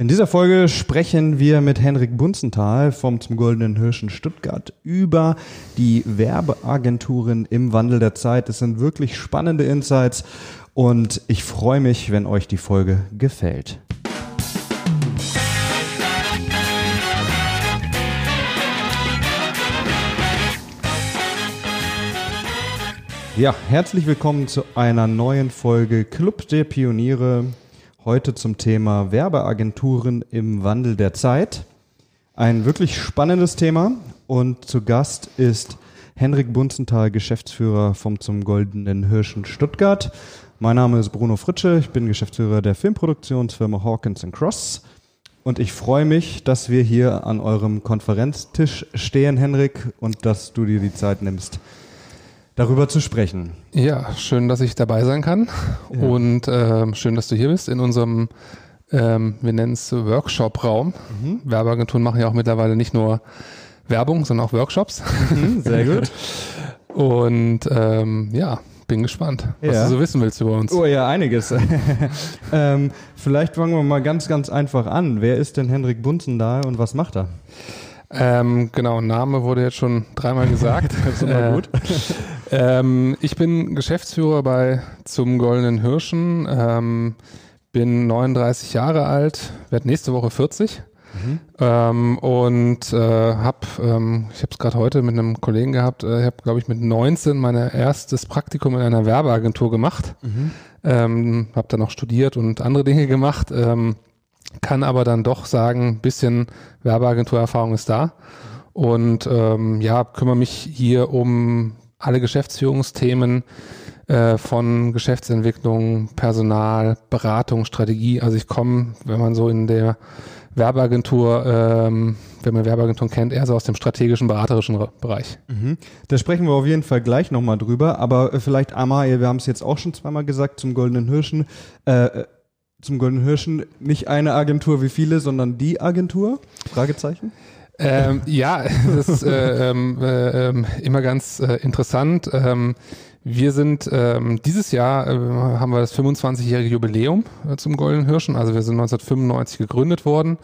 In dieser Folge sprechen wir mit Henrik Bunzenthal vom Zum Goldenen Hirschen Stuttgart über die Werbeagenturen im Wandel der Zeit. Es sind wirklich spannende Insights und ich freue mich, wenn euch die Folge gefällt. Ja, herzlich willkommen zu einer neuen Folge Club der Pioniere. Heute zum Thema Werbeagenturen im Wandel der Zeit. Ein wirklich spannendes Thema und zu Gast ist Henrik Bunzenthal, Geschäftsführer vom Zum Goldenen Hirschen Stuttgart. Mein Name ist Bruno Fritsche, ich bin Geschäftsführer der Filmproduktionsfirma Hawkins Cross und ich freue mich, dass wir hier an eurem Konferenztisch stehen, Henrik, und dass du dir die Zeit nimmst, darüber zu sprechen. Ja, schön, dass ich dabei sein kann ja. und äh, schön, dass du hier bist in unserem, ähm, wir nennen es Workshop-Raum. Mhm. Werbeagenturen machen ja auch mittlerweile nicht nur Werbung, sondern auch Workshops. Mhm, sehr gut. und ähm, ja, bin gespannt, was ja. du so wissen willst über uns. Oh ja, einiges. ähm, vielleicht fangen wir mal ganz, ganz einfach an. Wer ist denn Henrik Bunzen da und was macht er? Ähm, genau, Name wurde jetzt schon dreimal gesagt. das ist immer gut. Ähm, ich bin Geschäftsführer bei Zum Goldenen Hirschen, ähm, bin 39 Jahre alt, werde nächste Woche 40. Mhm. Ähm, und äh, habe, ähm, ich habe es gerade heute mit einem Kollegen gehabt, äh, ich habe, glaube ich, mit 19 mein erstes Praktikum in einer Werbeagentur gemacht. Mhm. Ähm, habe dann noch studiert und andere Dinge gemacht. Ähm, kann aber dann doch sagen, ein bisschen Werbeagenturerfahrung ist da. Und ähm, ja, kümmere mich hier um alle Geschäftsführungsthemen äh, von Geschäftsentwicklung, Personal, Beratung, Strategie. Also ich komme, wenn man so in der Werbeagentur, ähm, wenn man Werbeagenturen kennt, eher so aus dem strategischen, beraterischen Bereich. Mhm. Da sprechen wir auf jeden Fall gleich nochmal drüber, aber äh, vielleicht einmal, wir haben es jetzt auch schon zweimal gesagt, zum Goldenen Hirschen. Äh, zum Goldenen Hirschen nicht eine Agentur wie viele, sondern die Agentur? Fragezeichen? Ähm, ja, das ist äh, ähm, äh, ähm, immer ganz äh, interessant. Ähm, wir sind ähm, dieses Jahr äh, haben wir das 25-jährige Jubiläum äh, zum Goldenen Hirschen. Also wir sind 1995 gegründet worden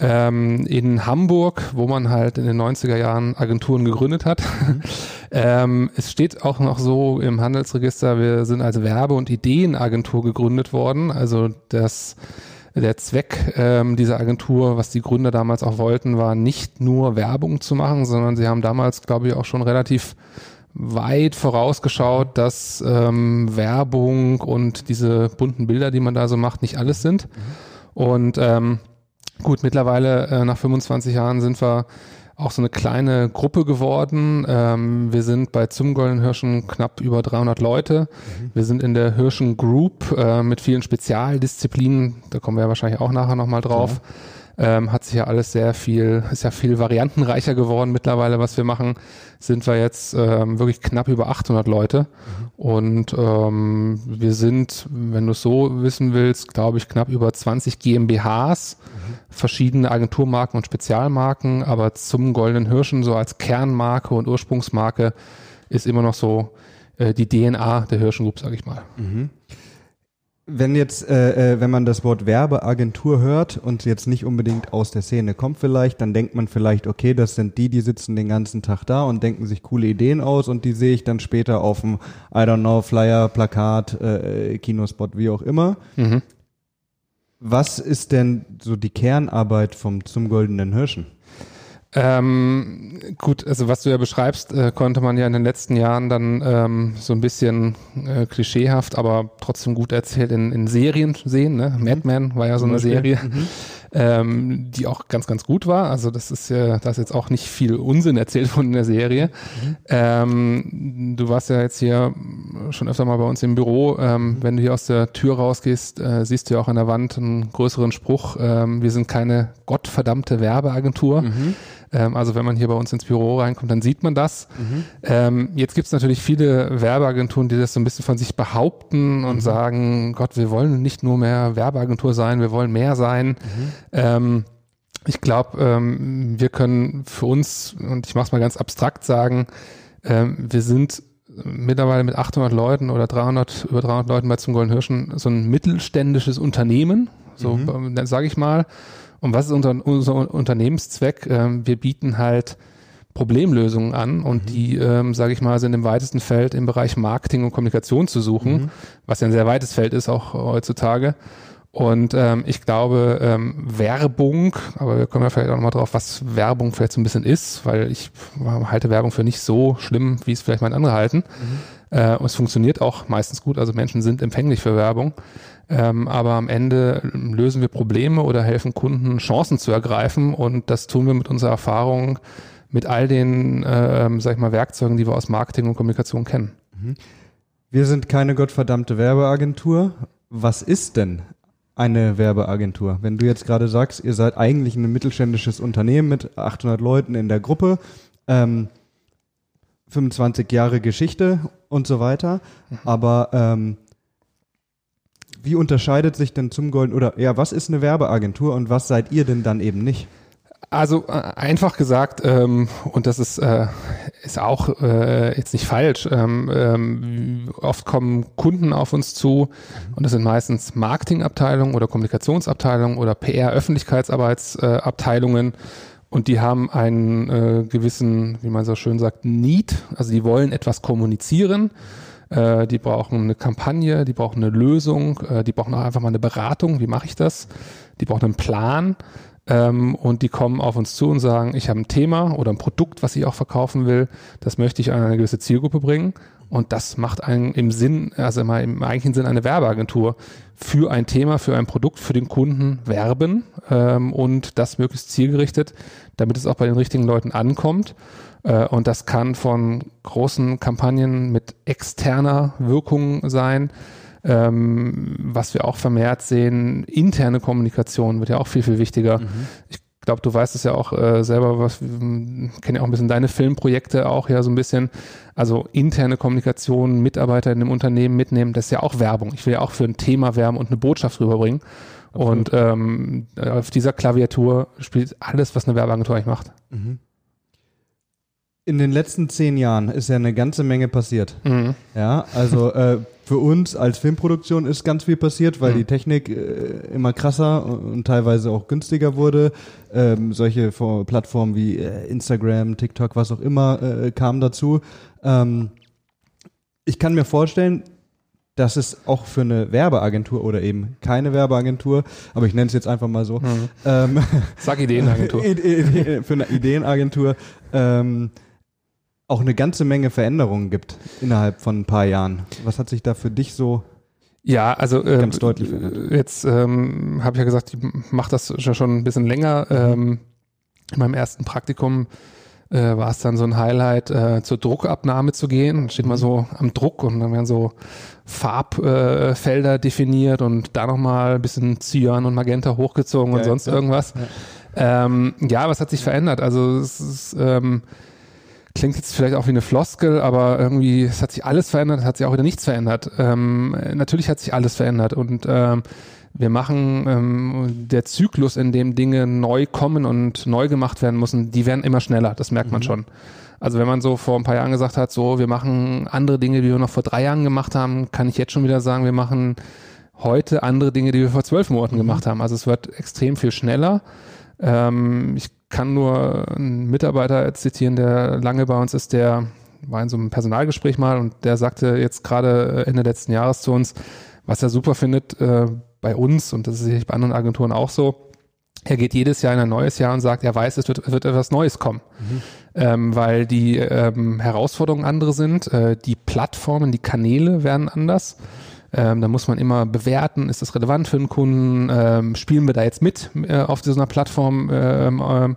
ähm, in Hamburg, wo man halt in den 90er Jahren Agenturen gegründet hat. Mhm. ähm, es steht auch noch so im Handelsregister, wir sind als Werbe- und Ideenagentur gegründet worden. Also das der Zweck ähm, dieser Agentur, was die Gründer damals auch wollten, war nicht nur Werbung zu machen, sondern sie haben damals, glaube ich, auch schon relativ weit vorausgeschaut, dass ähm, Werbung und diese bunten Bilder, die man da so macht, nicht alles sind. Mhm. Und ähm, Gut, mittlerweile äh, nach 25 Jahren sind wir auch so eine kleine Gruppe geworden. Ähm, wir sind bei zum Goldenen Hirschen knapp über 300 Leute. Mhm. Wir sind in der Hirschen Group äh, mit vielen Spezialdisziplinen. Da kommen wir ja wahrscheinlich auch nachher nochmal drauf. Ja ähm, hat sich ja alles sehr viel, ist ja viel variantenreicher geworden mittlerweile, was wir machen. Sind wir jetzt ähm, wirklich knapp über 800 Leute mhm. und ähm, wir sind, wenn du es so wissen willst, glaube ich, knapp über 20 GmbHs, mhm. verschiedene Agenturmarken und Spezialmarken, aber zum Goldenen Hirschen so als Kernmarke und Ursprungsmarke ist immer noch so äh, die DNA der Hirschen Group, sage ich mal. Mhm. Wenn jetzt, äh, äh, wenn man das Wort Werbeagentur hört und jetzt nicht unbedingt aus der Szene kommt vielleicht, dann denkt man vielleicht, okay, das sind die, die sitzen den ganzen Tag da und denken sich coole Ideen aus und die sehe ich dann später auf dem, I don't know, Flyer, Plakat, äh, Kinospot, wie auch immer. Mhm. Was ist denn so die Kernarbeit vom Zum Goldenen Hirschen? Ähm, gut, also was du ja beschreibst, äh, konnte man ja in den letzten Jahren dann ähm, so ein bisschen äh, klischeehaft, aber trotzdem gut erzählt in, in Serien sehen. Ne? Mhm. Mad Men war ja so eine Serie, mhm. ähm, die auch ganz, ganz gut war. Also das ist ja, da ist jetzt auch nicht viel Unsinn erzählt von der Serie. Mhm. Ähm, du warst ja jetzt hier schon öfter mal bei uns im Büro. Ähm, wenn du hier aus der Tür rausgehst, äh, siehst du ja auch an der Wand einen größeren Spruch. Ähm, wir sind keine gottverdammte Werbeagentur. Ähm, also wenn man hier bei uns ins Büro reinkommt, dann sieht man das. Mhm. Ähm, jetzt gibt es natürlich viele Werbeagenturen, die das so ein bisschen von sich behaupten und mhm. sagen, Gott, wir wollen nicht nur mehr Werbeagentur sein, wir wollen mehr sein. Mhm. Ähm, ich glaube, ähm, wir können für uns, und ich mache es mal ganz abstrakt sagen, ähm, wir sind mittlerweile mit 800 Leuten oder 300, über 300 Leuten bei zum Golden Hirschen so ein mittelständisches Unternehmen, so mhm. sage ich mal. Und was ist unser, unser Unternehmenszweck? Ähm, wir bieten halt Problemlösungen an und mhm. die, ähm, sage ich mal, sind im weitesten Feld im Bereich Marketing und Kommunikation zu suchen, mhm. was ja ein sehr weites Feld ist auch heutzutage. Und ähm, ich glaube, ähm, Werbung, aber wir kommen ja vielleicht auch nochmal drauf, was Werbung vielleicht so ein bisschen ist, weil ich halte Werbung für nicht so schlimm, wie es vielleicht mal andere halten. Mhm. Äh, und es funktioniert auch meistens gut, also Menschen sind empfänglich für Werbung. Ähm, aber am Ende lösen wir Probleme oder helfen Kunden, Chancen zu ergreifen. Und das tun wir mit unserer Erfahrung, mit all den, äh, sag ich mal, Werkzeugen, die wir aus Marketing und Kommunikation kennen. Mhm. Wir sind keine gottverdammte Werbeagentur. Was ist denn eine Werbeagentur? Wenn du jetzt gerade sagst, ihr seid eigentlich ein mittelständisches Unternehmen mit 800 Leuten in der Gruppe, ähm, 25 Jahre Geschichte und so weiter, mhm. aber ähm, wie unterscheidet sich denn zum Golden oder ja, was ist eine Werbeagentur und was seid ihr denn dann eben nicht? Also äh, einfach gesagt, ähm, und das ist, äh, ist auch äh, jetzt nicht falsch, ähm, ähm, oft kommen Kunden auf uns zu und das sind meistens Marketingabteilungen oder Kommunikationsabteilungen oder PR-Öffentlichkeitsarbeitsabteilungen und die haben einen äh, gewissen, wie man so schön sagt, Need, also die wollen etwas kommunizieren äh, die brauchen eine Kampagne, die brauchen eine Lösung, äh, die brauchen auch einfach mal eine Beratung, wie mache ich das? Die brauchen einen Plan ähm, und die kommen auf uns zu und sagen, ich habe ein Thema oder ein Produkt, was ich auch verkaufen will, das möchte ich an eine gewisse Zielgruppe bringen und das macht einen im Sinn, also immer im eigentlichen Sinn eine Werbeagentur für ein Thema, für ein Produkt, für den Kunden werben ähm, und das möglichst zielgerichtet, damit es auch bei den richtigen Leuten ankommt. Äh, und das kann von großen Kampagnen mit externer Wirkung sein. Ähm, was wir auch vermehrt sehen, interne Kommunikation wird ja auch viel, viel wichtiger. Mhm. Ich glaube, du weißt es ja auch äh, selber, was kennen ja auch ein bisschen deine Filmprojekte auch ja so ein bisschen. Also interne Kommunikation, Mitarbeiter in dem Unternehmen mitnehmen, das ist ja auch Werbung. Ich will ja auch für ein Thema werben und eine Botschaft rüberbringen. Absolut. Und ähm, auf dieser Klaviatur spielt alles, was eine Werbeagentur eigentlich macht. Mhm in den letzten zehn Jahren ist ja eine ganze Menge passiert. Mhm. Ja, also äh, für uns als Filmproduktion ist ganz viel passiert, weil mhm. die Technik äh, immer krasser und teilweise auch günstiger wurde. Ähm, solche Plattformen wie äh, Instagram, TikTok, was auch immer äh, kamen dazu. Ähm, ich kann mir vorstellen, dass es auch für eine Werbeagentur oder eben keine Werbeagentur, aber ich nenne es jetzt einfach mal so. Mhm. Ähm, Sag Ideenagentur. für eine Ideenagentur ähm, auch eine ganze Menge Veränderungen gibt innerhalb von ein paar Jahren. Was hat sich da für dich so ja, also ähm, ganz deutlich verändert? Jetzt ähm, habe ich ja gesagt, ich mache das schon ein bisschen länger. Ähm, in meinem ersten Praktikum äh, war es dann so ein Highlight, äh, zur Druckabnahme zu gehen. Dann steht man so am Druck und dann werden so Farbfelder äh, definiert und da nochmal ein bisschen Cyan und Magenta hochgezogen ja, und sonst ja. irgendwas. Ja. Ähm, ja, was hat sich verändert? Also es ist ähm, klingt jetzt vielleicht auch wie eine Floskel, aber irgendwie, es hat sich alles verändert, es hat sich auch wieder nichts verändert. Ähm, natürlich hat sich alles verändert und ähm, wir machen ähm, der Zyklus, in dem Dinge neu kommen und neu gemacht werden müssen, die werden immer schneller, das merkt man mhm. schon. Also wenn man so vor ein paar Jahren gesagt hat, so wir machen andere Dinge, die wir noch vor drei Jahren gemacht haben, kann ich jetzt schon wieder sagen, wir machen heute andere Dinge, die wir vor zwölf Monaten mhm. gemacht haben. Also es wird extrem viel schneller. Ähm, ich kann nur einen Mitarbeiter zitieren, der lange bei uns ist, der war in so einem Personalgespräch mal und der sagte jetzt gerade Ende letzten Jahres zu uns, was er super findet äh, bei uns und das ist sicherlich bei anderen Agenturen auch so. Er geht jedes Jahr in ein neues Jahr und sagt, er weiß, es wird, wird etwas Neues kommen, mhm. ähm, weil die ähm, Herausforderungen andere sind, äh, die Plattformen, die Kanäle werden anders. Ähm, da muss man immer bewerten, ist das relevant für den Kunden, ähm, spielen wir da jetzt mit äh, auf so einer Plattform ähm, ähm,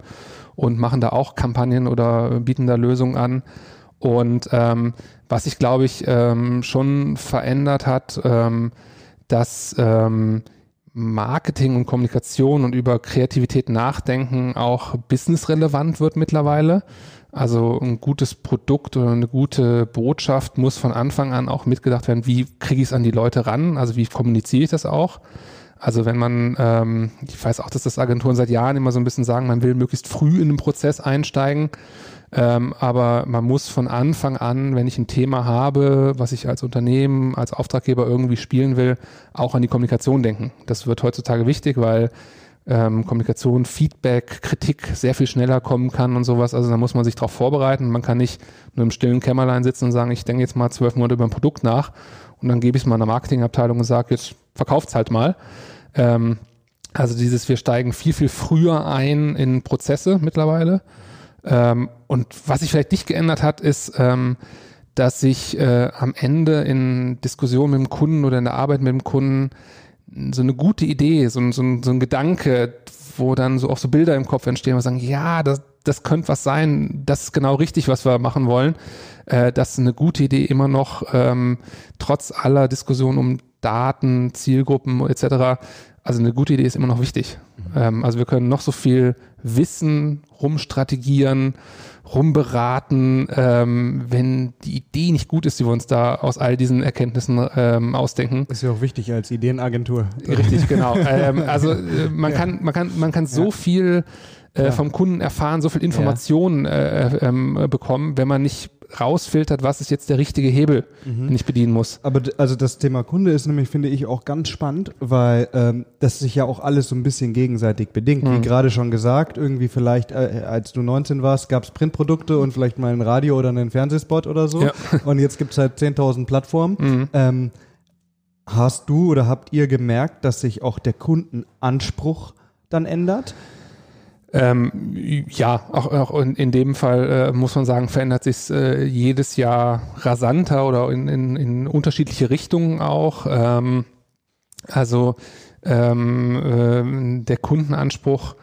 und machen da auch Kampagnen oder bieten da Lösungen an. Und ähm, was sich, glaube ich, ähm, schon verändert hat, dass Marketing und Kommunikation und über Kreativität nachdenken auch businessrelevant wird mittlerweile. Also ein gutes Produkt oder eine gute Botschaft muss von Anfang an auch mitgedacht werden, wie kriege ich es an die Leute ran, also wie kommuniziere ich das auch. Also wenn man, ähm, ich weiß auch, dass das Agenturen seit Jahren immer so ein bisschen sagen, man will möglichst früh in den Prozess einsteigen. Ähm, aber man muss von Anfang an, wenn ich ein Thema habe, was ich als Unternehmen, als Auftraggeber irgendwie spielen will, auch an die Kommunikation denken. Das wird heutzutage wichtig, weil ähm, Kommunikation, Feedback, Kritik sehr viel schneller kommen kann und sowas. Also da muss man sich darauf vorbereiten. Man kann nicht nur im stillen Kämmerlein sitzen und sagen, ich denke jetzt mal zwölf Monate über ein Produkt nach und dann gebe ich es mal einer Marketingabteilung und sage, jetzt verkauft's halt mal. Ähm, also dieses, wir steigen viel, viel früher ein in Prozesse mittlerweile. Ähm, und was sich vielleicht nicht geändert hat, ist, ähm, dass sich äh, am Ende in Diskussionen mit dem Kunden oder in der Arbeit mit dem Kunden so eine gute Idee, so, ein so, ein so ein Gedanke, wo dann so auch so Bilder im Kopf entstehen, wo wir sagen, ja, das, das könnte was sein, das ist genau richtig, was wir machen wollen. Äh, das ist eine gute Idee immer noch, ähm, trotz aller Diskussionen um Daten, Zielgruppen etc. Also eine gute Idee ist immer noch wichtig. Mhm. Ähm, also wir können noch so viel Wissen rumstrategieren, rumberaten, ähm, wenn die Idee nicht gut ist, die wir uns da aus all diesen Erkenntnissen ähm, ausdenken. Ist ja auch wichtig als Ideenagentur. Richtig, genau. ähm, also äh, man ja. kann, man kann, man kann so ja. viel äh, vom Kunden erfahren, so viel Informationen äh, äh, bekommen, wenn man nicht rausfiltert, was ist jetzt der richtige Hebel, mhm. den ich bedienen muss. Aber also das Thema Kunde ist nämlich, finde ich, auch ganz spannend, weil ähm, das sich ja auch alles so ein bisschen gegenseitig bedingt. Mhm. Wie gerade schon gesagt, irgendwie vielleicht, äh, als du 19 warst, gab es Printprodukte und vielleicht mal ein Radio oder einen Fernsehspot oder so. Ja. Und jetzt gibt es halt 10.000 Plattformen. Mhm. Ähm, hast du oder habt ihr gemerkt, dass sich auch der Kundenanspruch dann ändert? Ähm, ja, auch, auch in, in dem Fall äh, muss man sagen, verändert sich äh, jedes Jahr rasanter oder in, in, in unterschiedliche Richtungen auch. Ähm, also ähm, äh, der Kundenanspruch,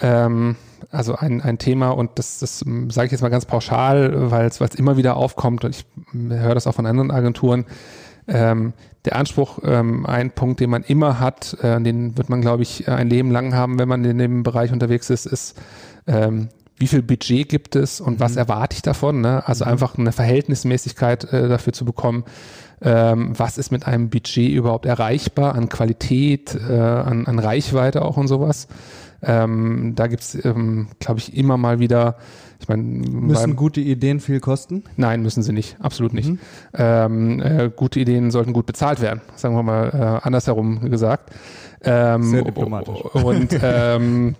ähm, also ein, ein Thema und das, das sage ich jetzt mal ganz pauschal, weil es immer wieder aufkommt und ich höre das auch von anderen Agenturen. Ähm, der Anspruch, ähm, ein Punkt, den man immer hat, äh, den wird man, glaube ich, ein Leben lang haben, wenn man in dem Bereich unterwegs ist, ist, ähm, wie viel Budget gibt es und mhm. was erwarte ich davon? Ne? Also mhm. einfach eine Verhältnismäßigkeit äh, dafür zu bekommen, ähm, was ist mit einem Budget überhaupt erreichbar an Qualität, äh, an, an Reichweite auch und sowas. Ähm, da gibt's, ähm, glaube ich, immer mal wieder ich meine, müssen gute Ideen viel kosten? Nein, müssen sie nicht, absolut nicht. Mhm. Ähm, äh, gute Ideen sollten gut bezahlt werden, sagen wir mal äh, andersherum gesagt. Ähm, Sehr diplomatisch. Und ähm,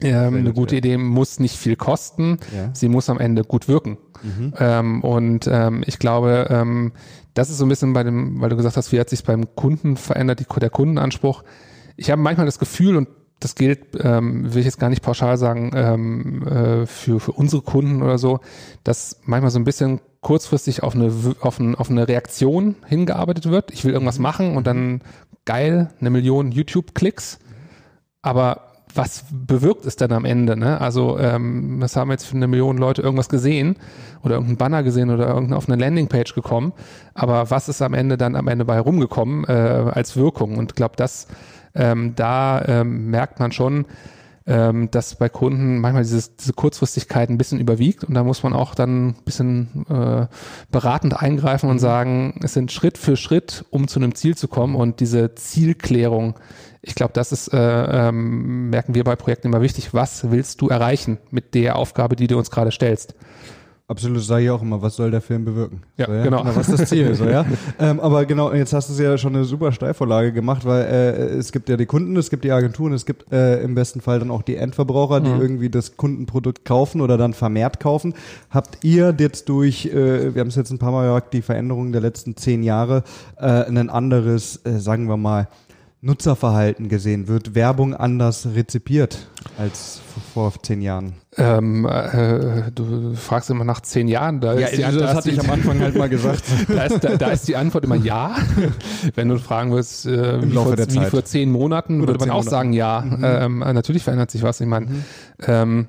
ähm, eine gute Idee muss nicht viel kosten, ja. sie muss am Ende gut wirken. Mhm. Ähm, und ähm, ich glaube, ähm, das ist so ein bisschen bei dem, weil du gesagt hast, wie hat sich beim Kunden verändert, die, der Kundenanspruch. Ich habe manchmal das Gefühl, und das gilt, ähm, will ich jetzt gar nicht pauschal sagen, ähm, äh, für, für unsere Kunden oder so, dass manchmal so ein bisschen kurzfristig auf eine, auf, ein, auf eine Reaktion hingearbeitet wird. Ich will irgendwas mhm. machen und dann geil, eine Million YouTube-Klicks. Aber was bewirkt es denn am Ende? Ne? Also, ähm, was haben jetzt für eine Million Leute irgendwas gesehen oder irgendeinen Banner gesehen oder irgendeine auf eine Landingpage gekommen? Aber was ist am Ende dann am Ende bei rumgekommen äh, als Wirkung? Und ich glaube, das ähm, da ähm, merkt man schon, ähm, dass bei Kunden manchmal dieses, diese Kurzfristigkeit ein bisschen überwiegt und da muss man auch dann ein bisschen äh, beratend eingreifen und mhm. sagen, es sind Schritt für Schritt, um zu einem Ziel zu kommen und diese Zielklärung, ich glaube, das ist, äh, ähm, merken wir bei Projekten immer wichtig, was willst du erreichen mit der Aufgabe, die du uns gerade stellst? Absolut, sage ich auch immer, was soll der Film bewirken? Ja, so, ja? genau. genau. Was ist das Ziel, so, ja? ähm, aber genau, jetzt hast du es ja schon eine super Steilvorlage gemacht, weil äh, es gibt ja die Kunden, es gibt die Agenturen, es gibt äh, im besten Fall dann auch die Endverbraucher, die mhm. irgendwie das Kundenprodukt kaufen oder dann vermehrt kaufen. Habt ihr jetzt durch, äh, wir haben es jetzt ein paar Mal gesagt, die Veränderungen der letzten zehn Jahre, äh, ein anderes, äh, sagen wir mal, Nutzerverhalten gesehen? Wird Werbung anders rezipiert als vor zehn Jahren? Ähm, äh, du fragst immer nach zehn Jahren. Da ja, ist die, das da hatte ich am Anfang halt mal gesagt. da, ist, da, da, ist die Antwort immer ja. Wenn du fragen wirst, äh, wie, vor, wie vor zehn Monaten, Oder würde man auch Monaten. sagen ja. Mhm. Ähm, natürlich verändert sich was. Ich meine, mhm. ähm,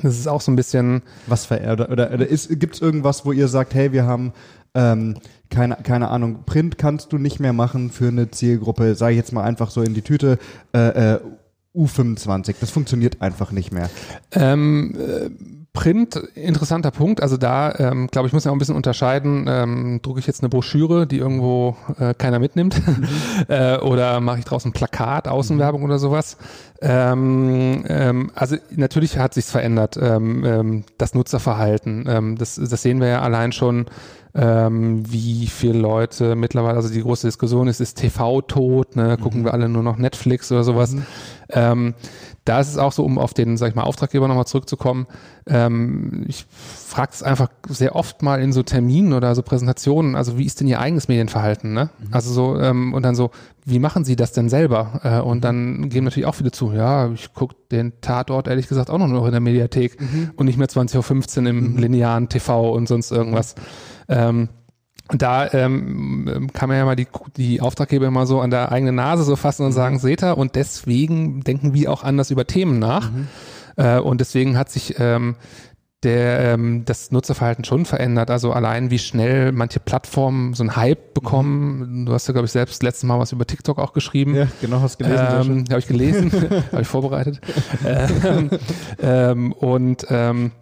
das ist auch so ein bisschen. Was verändert? Oder, oder gibt es irgendwas, wo ihr sagt, hey, wir haben ähm, keine, keine Ahnung, Print kannst du nicht mehr machen für eine Zielgruppe, sage ich jetzt mal einfach so in die Tüte, äh, äh, U25. Das funktioniert einfach nicht mehr. Ähm, äh, Print, interessanter Punkt. Also da, ähm, glaube ich, muss ja auch ein bisschen unterscheiden. Ähm, drucke ich jetzt eine Broschüre, die irgendwo äh, keiner mitnimmt? Mhm. äh, oder mache ich draußen ein Plakat, Außenwerbung mhm. oder sowas? Ähm, ähm, also natürlich hat sich's verändert, ähm, ähm, das Nutzerverhalten. Ähm, das, das sehen wir ja allein schon ähm, wie viele Leute mittlerweile, also die große Diskussion ist, ist TV tot, ne? gucken mhm. wir alle nur noch Netflix oder sowas. Mhm. Ähm, da ist es auch so, um auf den, sag ich mal, Auftraggeber nochmal zurückzukommen, ähm, ich frage es einfach sehr oft mal in so Terminen oder so Präsentationen, also wie ist denn Ihr eigenes Medienverhalten, ne? Mhm. Also so, ähm, und dann so, wie machen Sie das denn selber? Äh, und mhm. dann geben natürlich auch viele zu, ja, ich gucke den Tatort ehrlich gesagt auch noch in der Mediathek mhm. und nicht mehr 20.15 Uhr im mhm. linearen TV und sonst irgendwas. Ähm, da ähm, kann man ja mal die, die Auftraggeber mal so an der eigenen Nase so fassen und mhm. sagen, seht ihr, und deswegen denken wir auch anders über Themen nach. Mhm. Äh, und deswegen hat sich ähm, der, ähm, das Nutzerverhalten schon verändert. Also allein wie schnell manche Plattformen so einen Hype bekommen. Mhm. Du hast ja, glaube ich, selbst letztes Mal was über TikTok auch geschrieben. Ja, genau, hast gelesen. Ähm, Habe ich gelesen, habe ich vorbereitet. ähm, ähm, und ähm.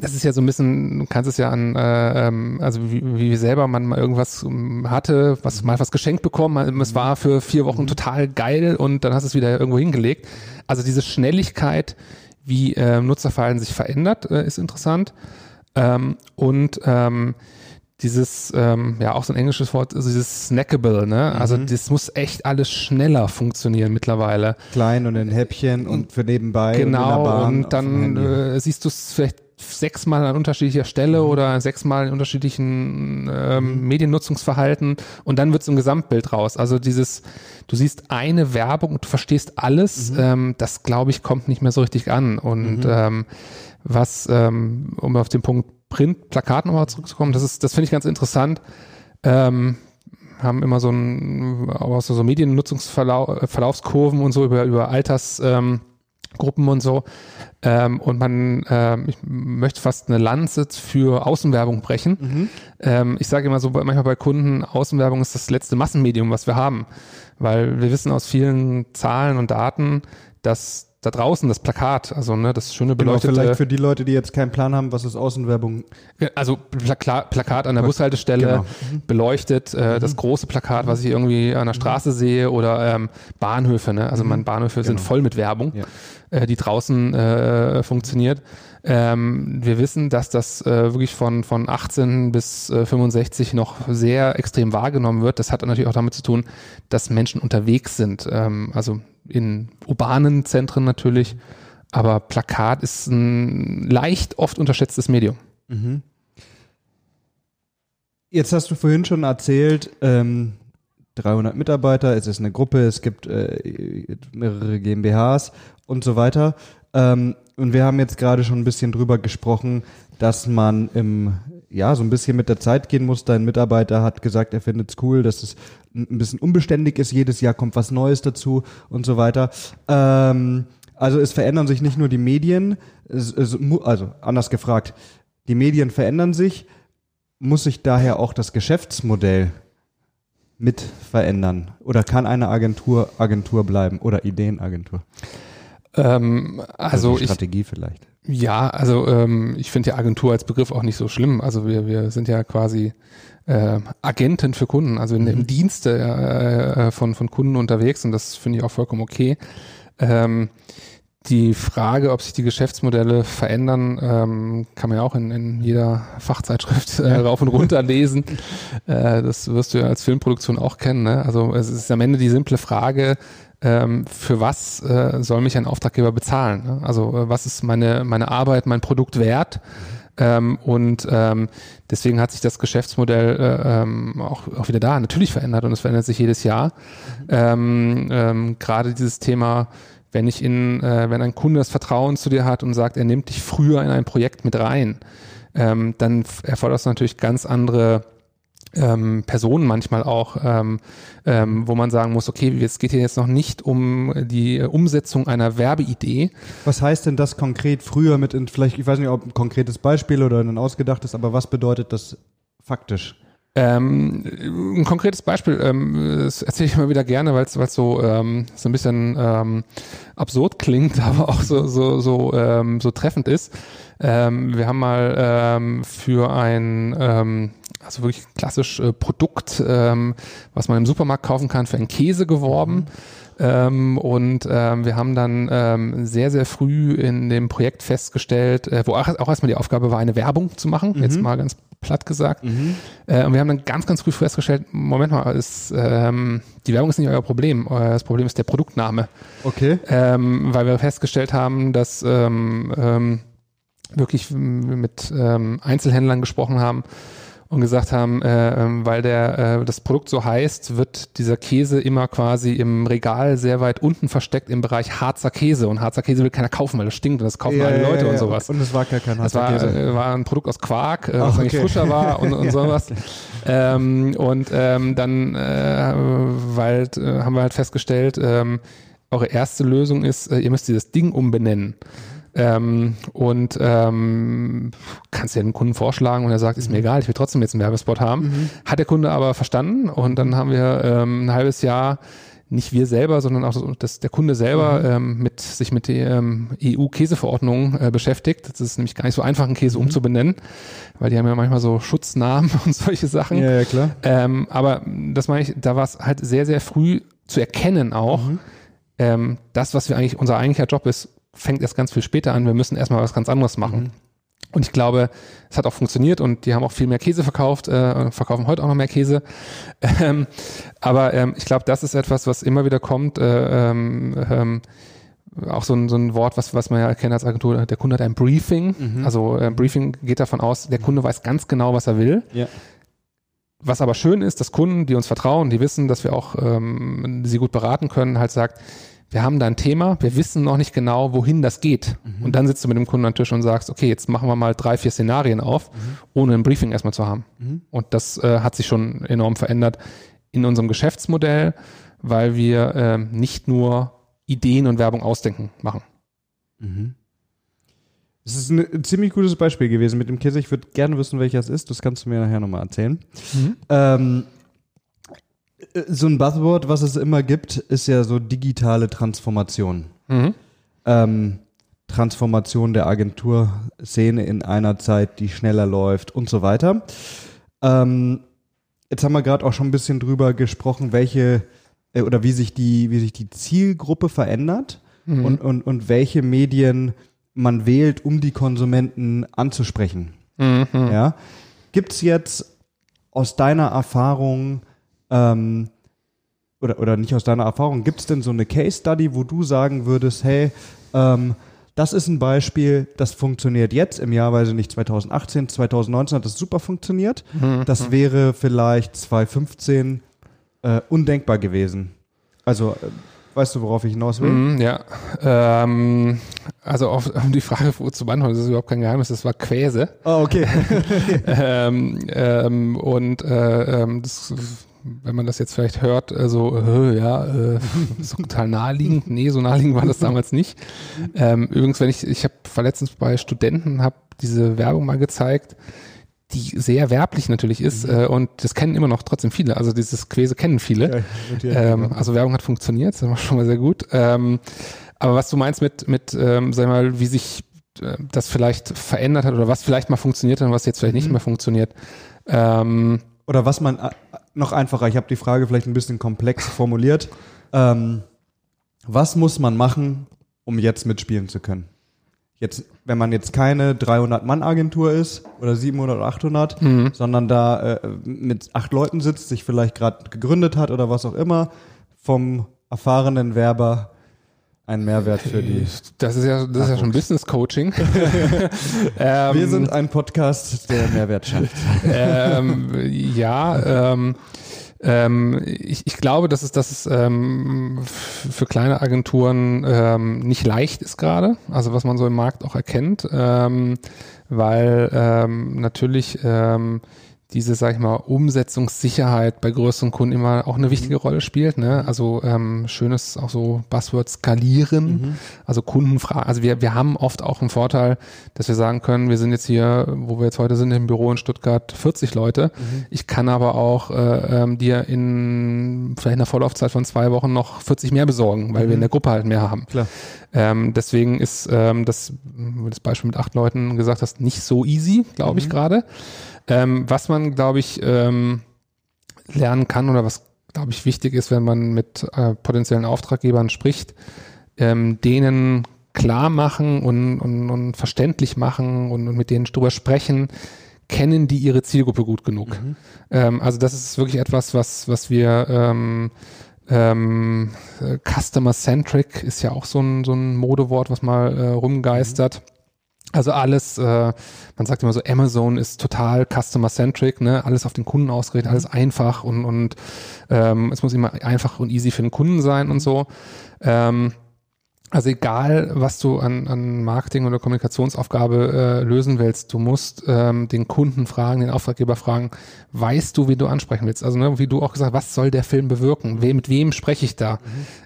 Das ist ja so ein bisschen, du kannst es ja an, äh, ähm, also wie, wie selber man mal irgendwas ähm, hatte, was mal was geschenkt bekommen, es war für vier Wochen mhm. total geil und dann hast du es wieder irgendwo hingelegt. Also diese Schnelligkeit, wie äh, Nutzerverhalten sich verändert, äh, ist interessant. Ähm, und ähm, dieses, ähm, ja, auch so ein englisches Wort, also dieses Snackable, ne? Also mhm. das muss echt alles schneller funktionieren mittlerweile. Klein und in Häppchen und für nebenbei. Genau, und, und dann äh, siehst du es vielleicht sechsmal an unterschiedlicher Stelle mhm. oder sechsmal in unterschiedlichen ähm, mhm. Mediennutzungsverhalten und dann wird es im Gesamtbild raus. Also dieses, du siehst eine Werbung und du verstehst alles, mhm. ähm, das glaube ich kommt nicht mehr so richtig an. Und mhm. ähm, was, ähm, um auf den Punkt Print, Plakat nochmal zurückzukommen, das ist, das finde ich ganz interessant. Ähm, haben immer so ein, auch so, so Mediennutzungsverlaufskurven und so über, über Alters, ähm, Gruppen und so. Ähm, und man, äh, ich möchte fast eine Lanze für Außenwerbung brechen. Mhm. Ähm, ich sage immer so, manchmal bei Kunden, Außenwerbung ist das letzte Massenmedium, was wir haben. Weil wir wissen aus vielen Zahlen und Daten, dass da draußen das Plakat, also ne, das schöne genau, beleuchtete. Genau, vielleicht für die Leute, die jetzt keinen Plan haben, was ist Außenwerbung? Also Plaka Plakat an der Bushaltestelle, genau. Mhm. beleuchtet, äh, mhm. das große Plakat, was ich irgendwie an der mhm. Straße sehe oder ähm, Bahnhöfe, ne? Also mhm. meine Bahnhöfe genau. sind voll mit Werbung, ja. äh, die draußen äh, funktioniert. Ähm, wir wissen, dass das äh, wirklich von, von 18 bis äh, 65 noch sehr extrem wahrgenommen wird. Das hat natürlich auch damit zu tun, dass Menschen unterwegs sind. Ähm, also in urbanen Zentren natürlich. Aber Plakat ist ein leicht oft unterschätztes Medium. Mhm. Jetzt hast du vorhin schon erzählt, ähm, 300 Mitarbeiter, es ist eine Gruppe, es gibt äh, mehrere GmbHs und so weiter. Ähm, und wir haben jetzt gerade schon ein bisschen drüber gesprochen, dass man im, ja, so ein bisschen mit der Zeit gehen muss. Dein Mitarbeiter hat gesagt, er findet es cool, dass es ein bisschen unbeständig ist. Jedes Jahr kommt was Neues dazu und so weiter. Ähm, also es verändern sich nicht nur die Medien, also anders gefragt, die Medien verändern sich, muss sich daher auch das Geschäftsmodell mit verändern? Oder kann eine Agentur Agentur bleiben oder Ideenagentur? Ähm, also, also Strategie ich, vielleicht. Ja, also ähm, ich finde ja Agentur als Begriff auch nicht so schlimm. Also wir, wir sind ja quasi äh, Agenten für Kunden, also in, mhm. im Dienste äh, äh, von, von Kunden unterwegs und das finde ich auch vollkommen okay. Ähm, die Frage, ob sich die Geschäftsmodelle verändern, ähm, kann man ja auch in, in jeder Fachzeitschrift äh, rauf und runter lesen. Äh, das wirst du ja als Filmproduktion auch kennen. Ne? Also es ist am Ende die simple Frage, für was äh, soll mich ein Auftraggeber bezahlen? Ne? Also äh, was ist meine, meine Arbeit, mein Produkt wert? Ähm, und ähm, deswegen hat sich das Geschäftsmodell äh, ähm, auch, auch wieder da natürlich verändert und es verändert sich jedes Jahr. Ähm, ähm, Gerade dieses Thema, wenn ich in, äh, wenn ein Kunde das Vertrauen zu dir hat und sagt, er nimmt dich früher in ein Projekt mit rein, ähm, dann erfordert es natürlich ganz andere ähm, Personen manchmal auch, ähm, ähm, wo man sagen muss, okay, es geht hier jetzt noch nicht um die Umsetzung einer Werbeidee. Was heißt denn das konkret früher mit, vielleicht, ich weiß nicht, ob ein konkretes Beispiel oder ein ausgedachtes, aber was bedeutet das faktisch? Ähm, ein konkretes Beispiel, ähm, das erzähle ich immer wieder gerne, weil es so, ähm, so ein bisschen ähm, absurd klingt, aber auch so, so, so, ähm, so treffend ist. Ähm, wir haben mal ähm, für ein, ähm, also wirklich klassisch äh, Produkt, ähm, was man im Supermarkt kaufen kann, für einen Käse geworben. Ähm, und ähm, wir haben dann ähm, sehr, sehr früh in dem Projekt festgestellt, äh, wo auch, auch erstmal die Aufgabe war, eine Werbung zu machen, mhm. jetzt mal ganz platt gesagt. Mhm. Äh, und wir haben dann ganz, ganz früh festgestellt, Moment mal, ist, ähm, die Werbung ist nicht euer Problem, das Problem ist der Produktname. Okay. Ähm, weil wir festgestellt haben, dass ähm, ähm, wirklich mit ähm, Einzelhändlern gesprochen haben, und gesagt haben, äh, ähm, weil der äh, das Produkt so heißt, wird dieser Käse immer quasi im Regal sehr weit unten versteckt im Bereich Harzer Käse und Harzer Käse will keiner kaufen, weil das stinkt und das kaufen ja, alle Leute ja, ja, und sowas. Und es war gar kein Harzer Käse. War, äh, war ein Produkt aus Quark, äh, Ach, was okay. eigentlich frischer war und, und sowas. Ähm, und ähm, dann, äh, weil äh, haben wir halt festgestellt, ähm, eure erste Lösung ist, äh, ihr müsst dieses Ding umbenennen. Ähm, und ähm, kannst ja den Kunden vorschlagen und er sagt, ist mir egal, ich will trotzdem jetzt einen Werbespot haben. Mhm. Hat der Kunde aber verstanden und dann haben wir ähm, ein halbes Jahr nicht wir selber, sondern auch das, der Kunde selber mhm. ähm, mit sich mit der ähm, EU-Käseverordnung äh, beschäftigt. Das ist nämlich gar nicht so einfach, einen Käse mhm. umzubenennen, weil die haben ja manchmal so Schutznamen und solche Sachen. Ja, ja klar. Ähm, aber das meine ich, da war es halt sehr, sehr früh zu erkennen auch, mhm. ähm, das, was wir eigentlich, unser eigentlicher Job ist, fängt erst ganz viel später an. Wir müssen erstmal was ganz anderes machen. Mhm. Und ich glaube, es hat auch funktioniert und die haben auch viel mehr Käse verkauft, äh, verkaufen heute auch noch mehr Käse. Ähm, aber ähm, ich glaube, das ist etwas, was immer wieder kommt. Äh, ähm, ähm, auch so ein, so ein Wort, was, was man ja kennt als Agentur, der Kunde hat ein Briefing. Mhm. Also äh, Briefing geht davon aus, der Kunde weiß ganz genau, was er will. Ja. Was aber schön ist, dass Kunden, die uns vertrauen, die wissen, dass wir auch ähm, sie gut beraten können, halt sagt, wir haben da ein Thema, wir wissen noch nicht genau, wohin das geht. Mhm. Und dann sitzt du mit dem Kunden am Tisch und sagst, okay, jetzt machen wir mal drei, vier Szenarien auf, mhm. ohne ein Briefing erstmal zu haben. Mhm. Und das äh, hat sich schon enorm verändert in unserem Geschäftsmodell, weil wir äh, nicht nur Ideen und Werbung ausdenken machen. Mhm. Das ist ein ziemlich gutes Beispiel gewesen mit dem Käse. Ich würde gerne wissen, welcher es ist. Das kannst du mir nachher nochmal erzählen. Mhm. Ähm, so ein Buzzword, was es immer gibt, ist ja so digitale Transformation. Mhm. Ähm, Transformation der Agenturszene in einer Zeit, die schneller läuft und so weiter. Ähm, jetzt haben wir gerade auch schon ein bisschen drüber gesprochen, welche äh, oder wie sich die, wie sich die Zielgruppe verändert mhm. und, und, und welche Medien man wählt, um die Konsumenten anzusprechen. Mhm. Ja? Gibt es jetzt aus deiner Erfahrung ähm, oder, oder nicht aus deiner Erfahrung, gibt es denn so eine Case Study, wo du sagen würdest, hey, ähm, das ist ein Beispiel, das funktioniert jetzt im Jahr, weiß ich nicht, 2018, 2019 hat das super funktioniert. Mhm. Das wäre vielleicht 2015 äh, undenkbar gewesen. Also, äh, weißt du, worauf ich hinaus will? Mhm, ja. Ähm, also, auf, um die Frage zu beantworten, das ist überhaupt kein Geheimnis, das war Quäse. Oh, okay. ähm, ähm, und äh, ähm, das wenn man das jetzt vielleicht hört, äh, so, äh, ja, äh, so total naheliegend. Nee, so naheliegend war das damals nicht. Ähm, übrigens, wenn ich, ich habe verletztens bei Studenten, habe diese Werbung mal gezeigt, die sehr werblich natürlich ist mhm. äh, und das kennen immer noch trotzdem viele. Also dieses Quäse kennen viele. Ja, ähm, also Werbung hat funktioniert, das war schon mal sehr gut. Ähm, aber was du meinst mit, mit ähm, sag mal, wie sich äh, das vielleicht verändert hat oder was vielleicht mal funktioniert hat und was jetzt vielleicht nicht mhm. mehr funktioniert. Ähm, oder was man noch einfacher, ich habe die Frage vielleicht ein bisschen komplex formuliert. Ähm, was muss man machen, um jetzt mitspielen zu können? Jetzt, wenn man jetzt keine 300-Mann-Agentur ist oder 700 oder 800, mhm. sondern da äh, mit acht Leuten sitzt, sich vielleicht gerade gegründet hat oder was auch immer, vom erfahrenen Werber ein Mehrwert für die. Das ist ja, das ist ja schon Business Coaching. ähm, Wir sind ein Podcast, der Mehrwert schafft. ähm, ja, ähm, ähm, ich, ich glaube, dass es, dass es ähm, für kleine Agenturen ähm, nicht leicht ist gerade, also was man so im Markt auch erkennt, weil natürlich diese, sag ich mal, Umsetzungssicherheit bei größeren Kunden immer auch eine wichtige mhm. Rolle spielt. Ne? Also ähm, schönes auch so Buzzword skalieren, mhm. also Kundenfragen. Also wir, wir haben oft auch einen Vorteil, dass wir sagen können, wir sind jetzt hier, wo wir jetzt heute sind, im Büro in Stuttgart 40 Leute. Mhm. Ich kann aber auch äh, ähm, dir in vielleicht einer Vorlaufzeit von zwei Wochen noch 40 mehr besorgen, weil mhm. wir in der Gruppe halt mehr haben. Klar. Ähm, deswegen ist ähm, das, das Beispiel mit acht Leuten gesagt hast, nicht so easy, glaube ich mhm. gerade. Ähm, was man, glaube ich, ähm, lernen kann oder was, glaube ich, wichtig ist, wenn man mit äh, potenziellen Auftraggebern spricht, ähm, denen klar machen und, und, und verständlich machen und, und mit denen drüber sprechen, kennen die ihre Zielgruppe gut genug. Mhm. Ähm, also das ist wirklich etwas, was, was wir ähm, ähm, Customer-Centric ist ja auch so ein, so ein Modewort, was mal äh, rumgeistert. Mhm also alles, äh, man sagt immer so, Amazon ist total customer-centric, ne? alles auf den Kunden ausgerichtet, alles einfach und, und ähm, es muss immer einfach und easy für den Kunden sein und so. Ähm, also egal, was du an, an Marketing- oder Kommunikationsaufgabe äh, lösen willst, du musst ähm, den Kunden fragen, den Auftraggeber fragen, weißt du, wie du ansprechen willst? Also ne, wie du auch gesagt, was soll der Film bewirken? We mit wem spreche ich da? Mhm.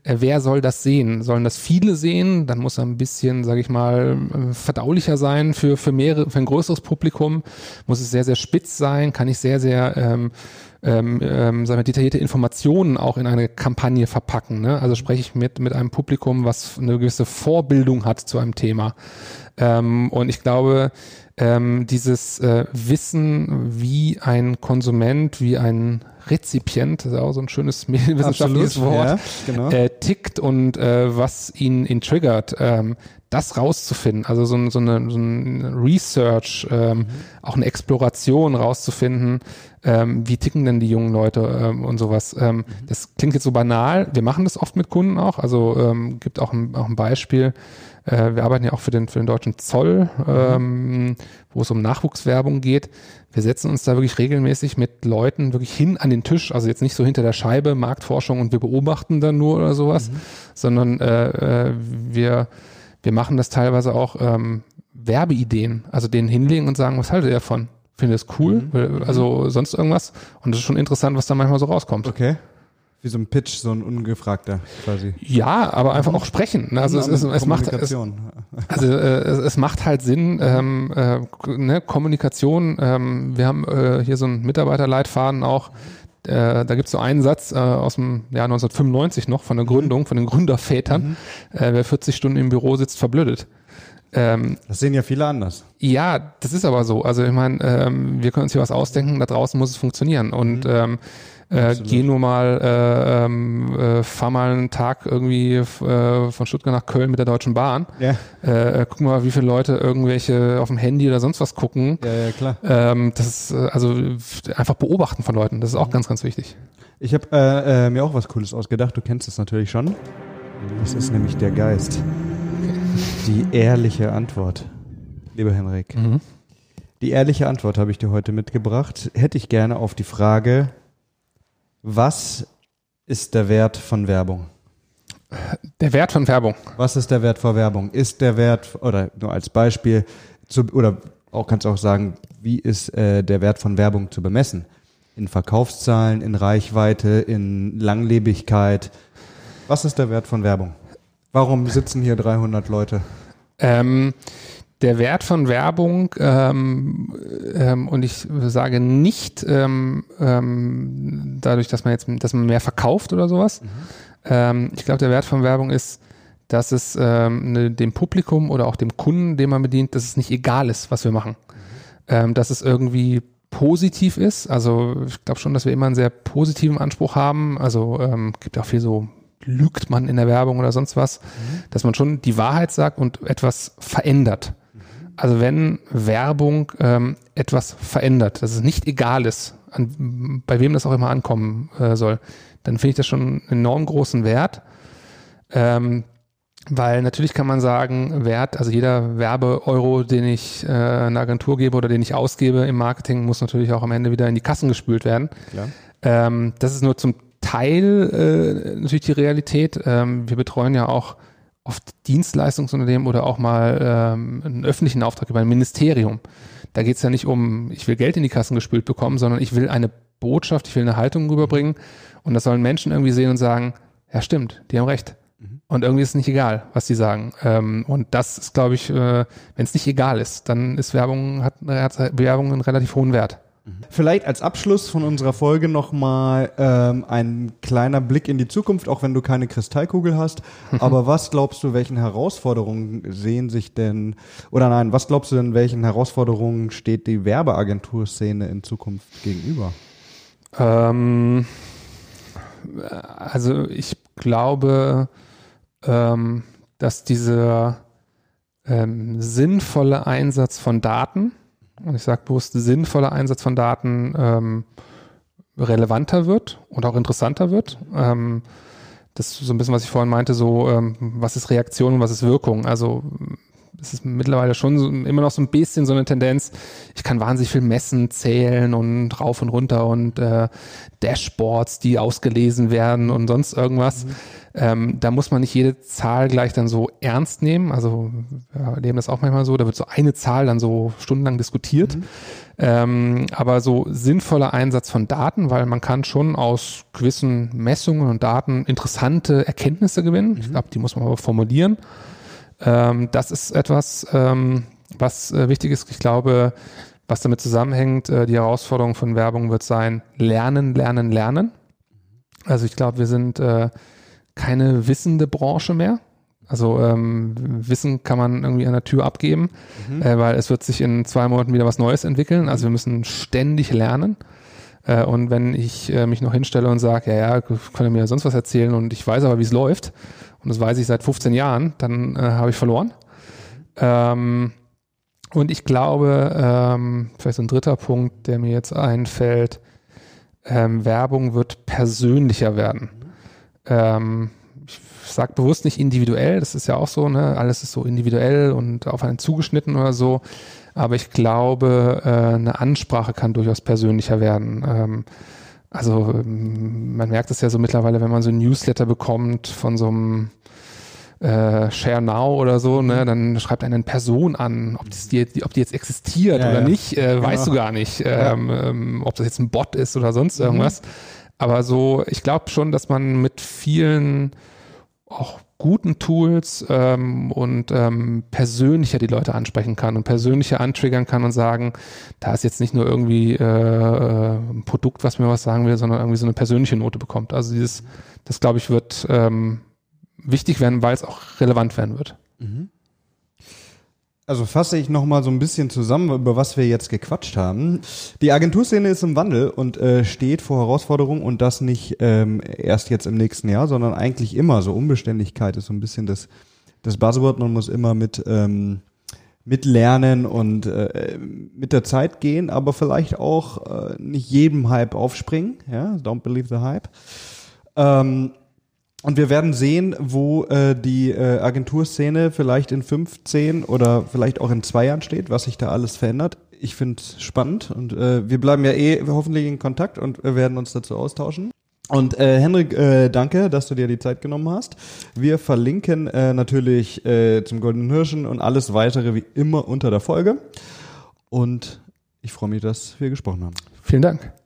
Äh, wer soll das sehen? Sollen das viele sehen? Dann muss er ein bisschen, sage ich mal, äh, verdaulicher sein für für mehrere, für ein größeres Publikum. Muss es sehr sehr spitz sein? Kann ich sehr sehr ähm, ähm, ähm, sagen wir, detaillierte Informationen auch in eine Kampagne verpacken. Ne? Also spreche ich mit, mit einem Publikum, was eine gewisse Vorbildung hat zu einem Thema. Ähm, und ich glaube, ähm, dieses äh, Wissen, wie ein Konsument, wie ein Rezipient, das ist auch so ein schönes wissenschaftliches Wort, ja, genau. äh, tickt und äh, was ihn, ihn triggert, ähm, das rauszufinden, also so, so, eine, so ein Research, ähm, mhm. auch eine Exploration rauszufinden, ähm, wie ticken denn die jungen Leute ähm, und sowas. Ähm, mhm. Das klingt jetzt so banal, wir machen das oft mit Kunden auch, also ähm, gibt auch ein, auch ein Beispiel, äh, wir arbeiten ja auch für den, für den deutschen Zoll, mhm. ähm, wo es um Nachwuchswerbung geht. Wir setzen uns da wirklich regelmäßig mit Leuten wirklich hin an den Tisch, also jetzt nicht so hinter der Scheibe, Marktforschung und wir beobachten dann nur oder sowas, mhm. sondern äh, äh, wir wir machen das teilweise auch ähm, Werbeideen, also denen hinlegen und sagen, was haltet ihr davon? Findet es cool? Mhm. Also sonst irgendwas? Und das ist schon interessant, was da manchmal so rauskommt. Okay. Wie so ein Pitch, so ein ungefragter quasi. Ja, aber einfach auch sprechen. Ne? Also es, es, es macht es, also äh, es, es macht halt Sinn, ähm, äh, ne? Kommunikation. Ähm, wir haben äh, hier so einen Mitarbeiterleitfaden auch. Äh, da gibt es so einen Satz äh, aus dem Jahr 1995 noch von der Gründung, von den Gründervätern. Mhm. Äh, wer 40 Stunden im Büro sitzt, verblödet. Ähm, das sehen ja viele anders. Ja, das ist aber so. Also ich meine, ähm, wir können uns hier was ausdenken, da draußen muss es funktionieren. Und mhm. ähm, äh, geh nur mal, äh, ähm, äh, fahr mal einen Tag irgendwie äh, von Stuttgart nach Köln mit der Deutschen Bahn. Ja. Äh, guck mal, wie viele Leute irgendwelche auf dem Handy oder sonst was gucken. Ja, ja, klar. Ähm, das ist äh, also einfach beobachten von Leuten. Das ist auch mhm. ganz, ganz wichtig. Ich habe äh, äh, mir auch was Cooles ausgedacht. Du kennst es natürlich schon. Das ist nämlich der Geist. Die ehrliche Antwort, lieber Henrik. Mhm. Die ehrliche Antwort habe ich dir heute mitgebracht. Hätte ich gerne auf die Frage, was ist der Wert von Werbung? Der Wert von Werbung. Was ist der Wert von Werbung? Ist der Wert, oder nur als Beispiel, zu, oder auch kannst du auch sagen, wie ist äh, der Wert von Werbung zu bemessen? In Verkaufszahlen, in Reichweite, in Langlebigkeit. Was ist der Wert von Werbung? Warum sitzen hier 300 Leute? Ähm, der Wert von Werbung, ähm, ähm, und ich sage nicht ähm, ähm, dadurch, dass man jetzt, dass man mehr verkauft oder sowas. Mhm. Ähm, ich glaube, der Wert von Werbung ist, dass es ähm, ne, dem Publikum oder auch dem Kunden, den man bedient, dass es nicht egal ist, was wir machen. Mhm. Ähm, dass es irgendwie positiv ist. Also ich glaube schon, dass wir immer einen sehr positiven Anspruch haben. Also ähm, gibt auch viel so lügt man in der Werbung oder sonst was, mhm. dass man schon die Wahrheit sagt und etwas verändert. Also wenn Werbung ähm, etwas verändert, dass es nicht egal ist, an, bei wem das auch immer ankommen äh, soll, dann finde ich das schon einen enorm großen Wert. Ähm, weil natürlich kann man sagen, Wert, also jeder Werbeeuro, den ich äh, einer Agentur gebe oder den ich ausgebe im Marketing, muss natürlich auch am Ende wieder in die Kassen gespült werden. Ähm, das ist nur zum Teil äh, natürlich die Realität. Ähm, wir betreuen ja auch oft Dienstleistungsunternehmen oder auch mal ähm, einen öffentlichen Auftrag über ein Ministerium. da geht es ja nicht um, ich will Geld in die Kassen gespült bekommen, sondern ich will eine Botschaft, ich will eine Haltung rüberbringen und das sollen Menschen irgendwie sehen und sagen, ja stimmt, die haben recht. Mhm. Und irgendwie ist es nicht egal, was sie sagen. Ähm, und das ist, glaube ich, äh, wenn es nicht egal ist, dann ist Werbung, hat, hat Werbung einen relativ hohen Wert. Vielleicht als Abschluss von unserer Folge nochmal ähm, ein kleiner Blick in die Zukunft, auch wenn du keine Kristallkugel hast. Aber was glaubst du, welchen Herausforderungen sehen sich denn, oder nein, was glaubst du denn, welchen Herausforderungen steht die Werbeagenturszene in Zukunft gegenüber? Ähm, also ich glaube, ähm, dass dieser ähm, sinnvolle Einsatz von Daten, und ich sage bewusst sinnvoller Einsatz von Daten ähm, relevanter wird und auch interessanter wird. Ähm, das ist so ein bisschen, was ich vorhin meinte, so ähm, was ist Reaktion und was ist Wirkung. Also es ist mittlerweile schon so, immer noch so ein bisschen so eine Tendenz, ich kann wahnsinnig viel messen, zählen und rauf und runter und äh, Dashboards, die ausgelesen werden und sonst irgendwas. Mhm. Ähm, da muss man nicht jede Zahl gleich dann so ernst nehmen. Also wir erleben das auch manchmal so, da wird so eine Zahl dann so stundenlang diskutiert. Mhm. Ähm, aber so sinnvoller Einsatz von Daten, weil man kann schon aus gewissen Messungen und Daten interessante Erkenntnisse gewinnen. Mhm. Ich glaube, die muss man aber formulieren. Ähm, das ist etwas, ähm, was äh, wichtig ist. Ich glaube, was damit zusammenhängt, äh, die Herausforderung von Werbung wird sein, lernen, lernen, lernen. Also ich glaube, wir sind äh, keine wissende Branche mehr. Also ähm, Wissen kann man irgendwie an der Tür abgeben, mhm. äh, weil es wird sich in zwei Monaten wieder was Neues entwickeln. Also wir müssen ständig lernen. Äh, und wenn ich äh, mich noch hinstelle und sage, ja, ja, kann mir sonst was erzählen und ich weiß aber, wie es läuft, und das weiß ich seit 15 Jahren, dann äh, habe ich verloren. Ähm, und ich glaube, ähm, vielleicht so ein dritter Punkt, der mir jetzt einfällt, ähm, Werbung wird persönlicher werden. Ähm, ich sage bewusst nicht individuell, das ist ja auch so, ne? alles ist so individuell und auf einen zugeschnitten oder so. Aber ich glaube, äh, eine Ansprache kann durchaus persönlicher werden. Ähm, also ähm, man merkt es ja so mittlerweile, wenn man so ein Newsletter bekommt von so einem äh, Share Now oder so, ne, mhm. dann schreibt eine Person an, ob, die, ob die jetzt existiert ja, oder ja. nicht, äh, genau. weißt du gar nicht, ähm, ähm, ob das jetzt ein Bot ist oder sonst mhm. irgendwas. Mhm. Aber so, ich glaube schon, dass man mit vielen auch guten Tools ähm, und ähm, persönlicher die Leute ansprechen kann und persönlicher antriggern kann und sagen, da ist jetzt nicht nur irgendwie äh, äh, ein Produkt, was mir was sagen will, sondern irgendwie so eine persönliche Note bekommt. Also dieses, das glaube ich, wird ähm, wichtig werden, weil es auch relevant werden wird. Mhm. Also fasse ich nochmal so ein bisschen zusammen, über was wir jetzt gequatscht haben. Die Agenturszene ist im Wandel und äh, steht vor Herausforderungen und das nicht ähm, erst jetzt im nächsten Jahr, sondern eigentlich immer. So Unbeständigkeit ist so ein bisschen das, das Buzzword. Man muss immer mit, ähm, mit lernen und äh, mit der Zeit gehen, aber vielleicht auch äh, nicht jedem Hype aufspringen. Ja, don't believe the hype. Ähm, und wir werden sehen, wo äh, die äh, Agenturszene vielleicht in 15 oder vielleicht auch in zwei Jahren steht, was sich da alles verändert. Ich finde es spannend und äh, wir bleiben ja eh hoffentlich in Kontakt und wir werden uns dazu austauschen. Und äh, Henrik, äh, danke, dass du dir die Zeit genommen hast. Wir verlinken äh, natürlich äh, zum Goldenen Hirschen und alles weitere wie immer unter der Folge. Und ich freue mich, dass wir gesprochen haben. Vielen Dank.